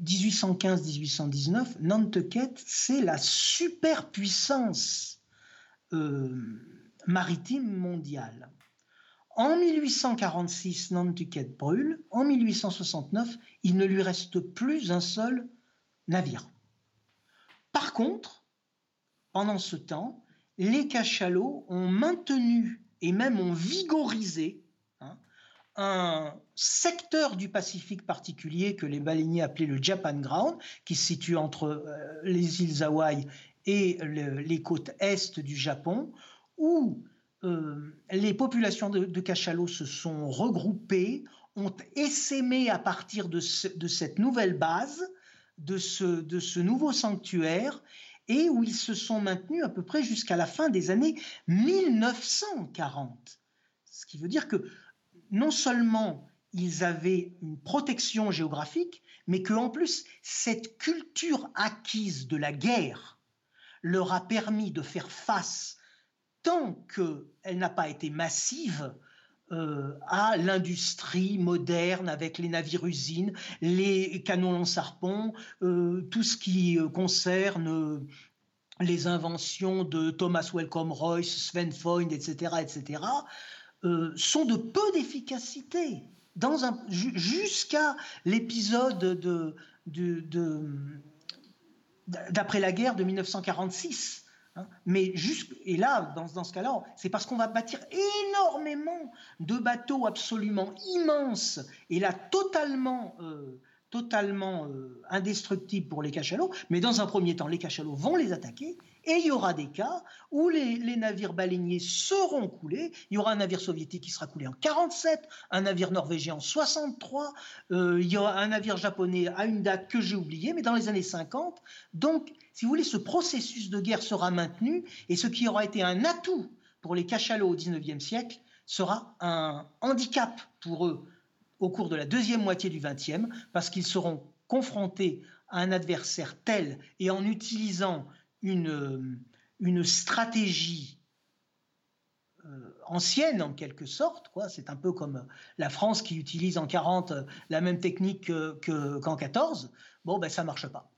1815-1819, euh, Nantucket, c'est la superpuissance maritime mondiale. En 1846, Nantucket brûle. En 1869, il ne lui reste plus un seul navire. Par contre, pendant ce temps, les cachalots ont maintenu et même ont vigorisé un secteur du Pacifique particulier que les baleiniers appelaient le Japan Ground, qui se situe entre euh, les îles Hawaï et les côtes est du Japon, où euh, les populations de, cachalots se sont regroupées, ont essaimé à partir de, cette nouvelle base, de ce, nouveau sanctuaire, et où ils se sont maintenus à peu près jusqu'à la fin des années 1940. Ce qui veut dire que non seulement ils avaient une protection géographique, mais qu'en plus, cette culture acquise de la guerre leur a permis de faire face tant qu'elle n'a pas été massive euh, à l'industrie moderne avec les navires-usines, les canons lance-harpons, euh, tout ce qui euh, concerne les inventions de Thomas Welcome Royce, Sven Freund, etc., etc., sont de peu d'efficacité. Jusqu'à l'épisode de, de, d'après la guerre de 1946. Hein. Mais juste, et là, dans, ce cas-là, c'est parce qu'on va bâtir énormément de bateaux absolument immenses et là totalement, euh, totalement euh, indestructibles pour les cachalots. Mais dans un premier temps, les cachalots vont les attaquer et il y aura des cas où les, navires baleiniers seront coulés. Il y aura un navire soviétique qui sera coulé en 47, un navire norvégien en 63, euh, il y aura un navire japonais à une date que j'ai oubliée, mais dans les années 50. Donc, si vous voulez, ce processus de guerre sera maintenu et ce qui aura été un atout pour les cachalots au XIXe siècle sera un handicap pour eux au cours de la deuxième moitié du XXe, parce qu'ils seront confrontés à un adversaire tel et en utilisant une, une stratégie euh, ancienne en quelque sorte. Quoi. C'est un peu comme la France qui utilise en 40 la même technique qu'en 14. Bon, ben ça marche pas.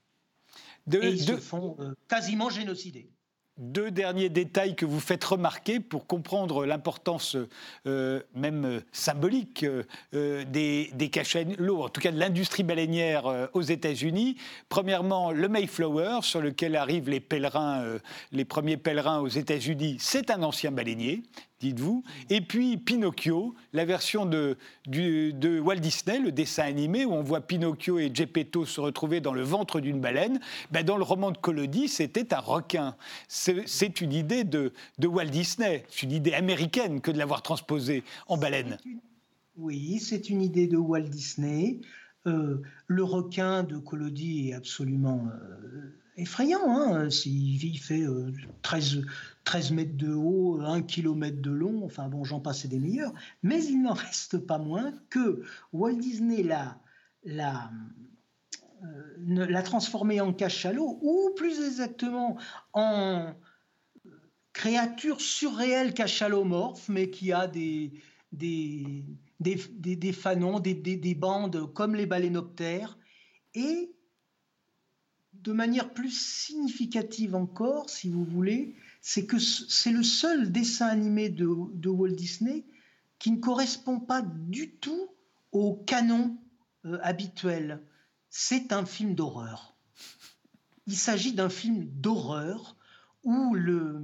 Et ils se font euh, quasiment génocider deux derniers détails que vous faites remarquer pour comprendre l'importance euh, même symbolique euh, des, des cachalots, en tout cas de l'industrie baleinière euh, aux États-Unis. Premièrement, le Mayflower, sur lequel arrivent les pèlerins, les premiers pèlerins aux États-Unis, c'est un ancien baleinier dites-vous. Et puis Pinocchio, la version de, de, Walt Disney, le dessin animé, où on voit Pinocchio et Geppetto se retrouver dans le ventre d'une baleine. Ben dans le roman de Collodi, c'était un requin. C'est une idée de, de Walt Disney, c'est une idée américaine que de l'avoir transposée en baleine. Oui, c'est une idée de Walt Disney. Euh, le requin de Collodi est absolument euh, effrayant. Hein il, fait 13, euh, 13 mètres de haut, 1 km de long, enfin bon, j'en passe des meilleurs. Mais il n'en reste pas moins que Walt Disney l'a, euh, transformé en cachalot, ou plus exactement en créature surréelle cachalomorphe, mais qui a des fanons, des, des, bandes comme les balénoptères, et de manière plus significative encore, si vous voulez, c'est que c'est le seul dessin animé de, Walt Disney qui ne correspond pas du tout au canon euh, habituel. C'est un film d'horreur. Il s'agit d'un film d'horreur où, euh,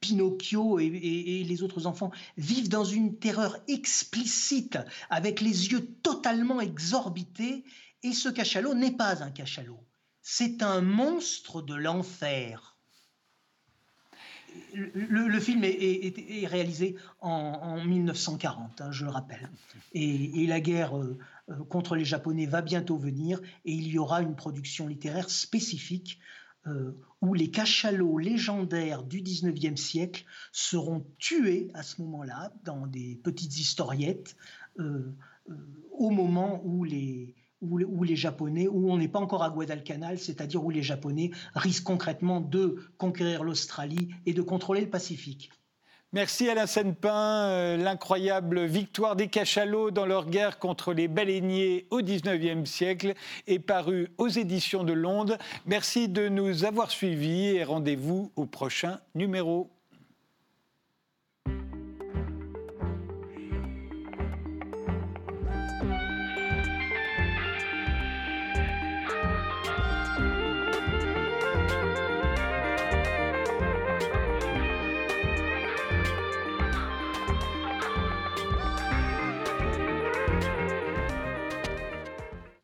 Pinocchio et, les autres enfants vivent dans une terreur explicite, avec les yeux totalement exorbités, et ce cachalot n'est pas un cachalot, c'est un monstre de l'enfer le, film est, réalisé en, 1940, hein, je le rappelle. Et, la guerre euh, euh, contre les Japonais va bientôt venir et il y aura une production littéraire spécifique euh, où les cachalots légendaires du 19e siècle seront tués à ce moment-là dans des petites historiettes au moment où les, où, les Japonais, où on n'est pas encore à Guadalcanal, c'est-à-dire où les Japonais risquent concrètement de conquérir l'Australie et de contrôler le Pacifique. Merci Alain Senpin. Euh, l'incroyable victoire des cachalots dans leur guerre contre les baleiniers au XIXe siècle est paru aux éditions de Londres. Merci de nous avoir suivis et rendez-vous au prochain numéro.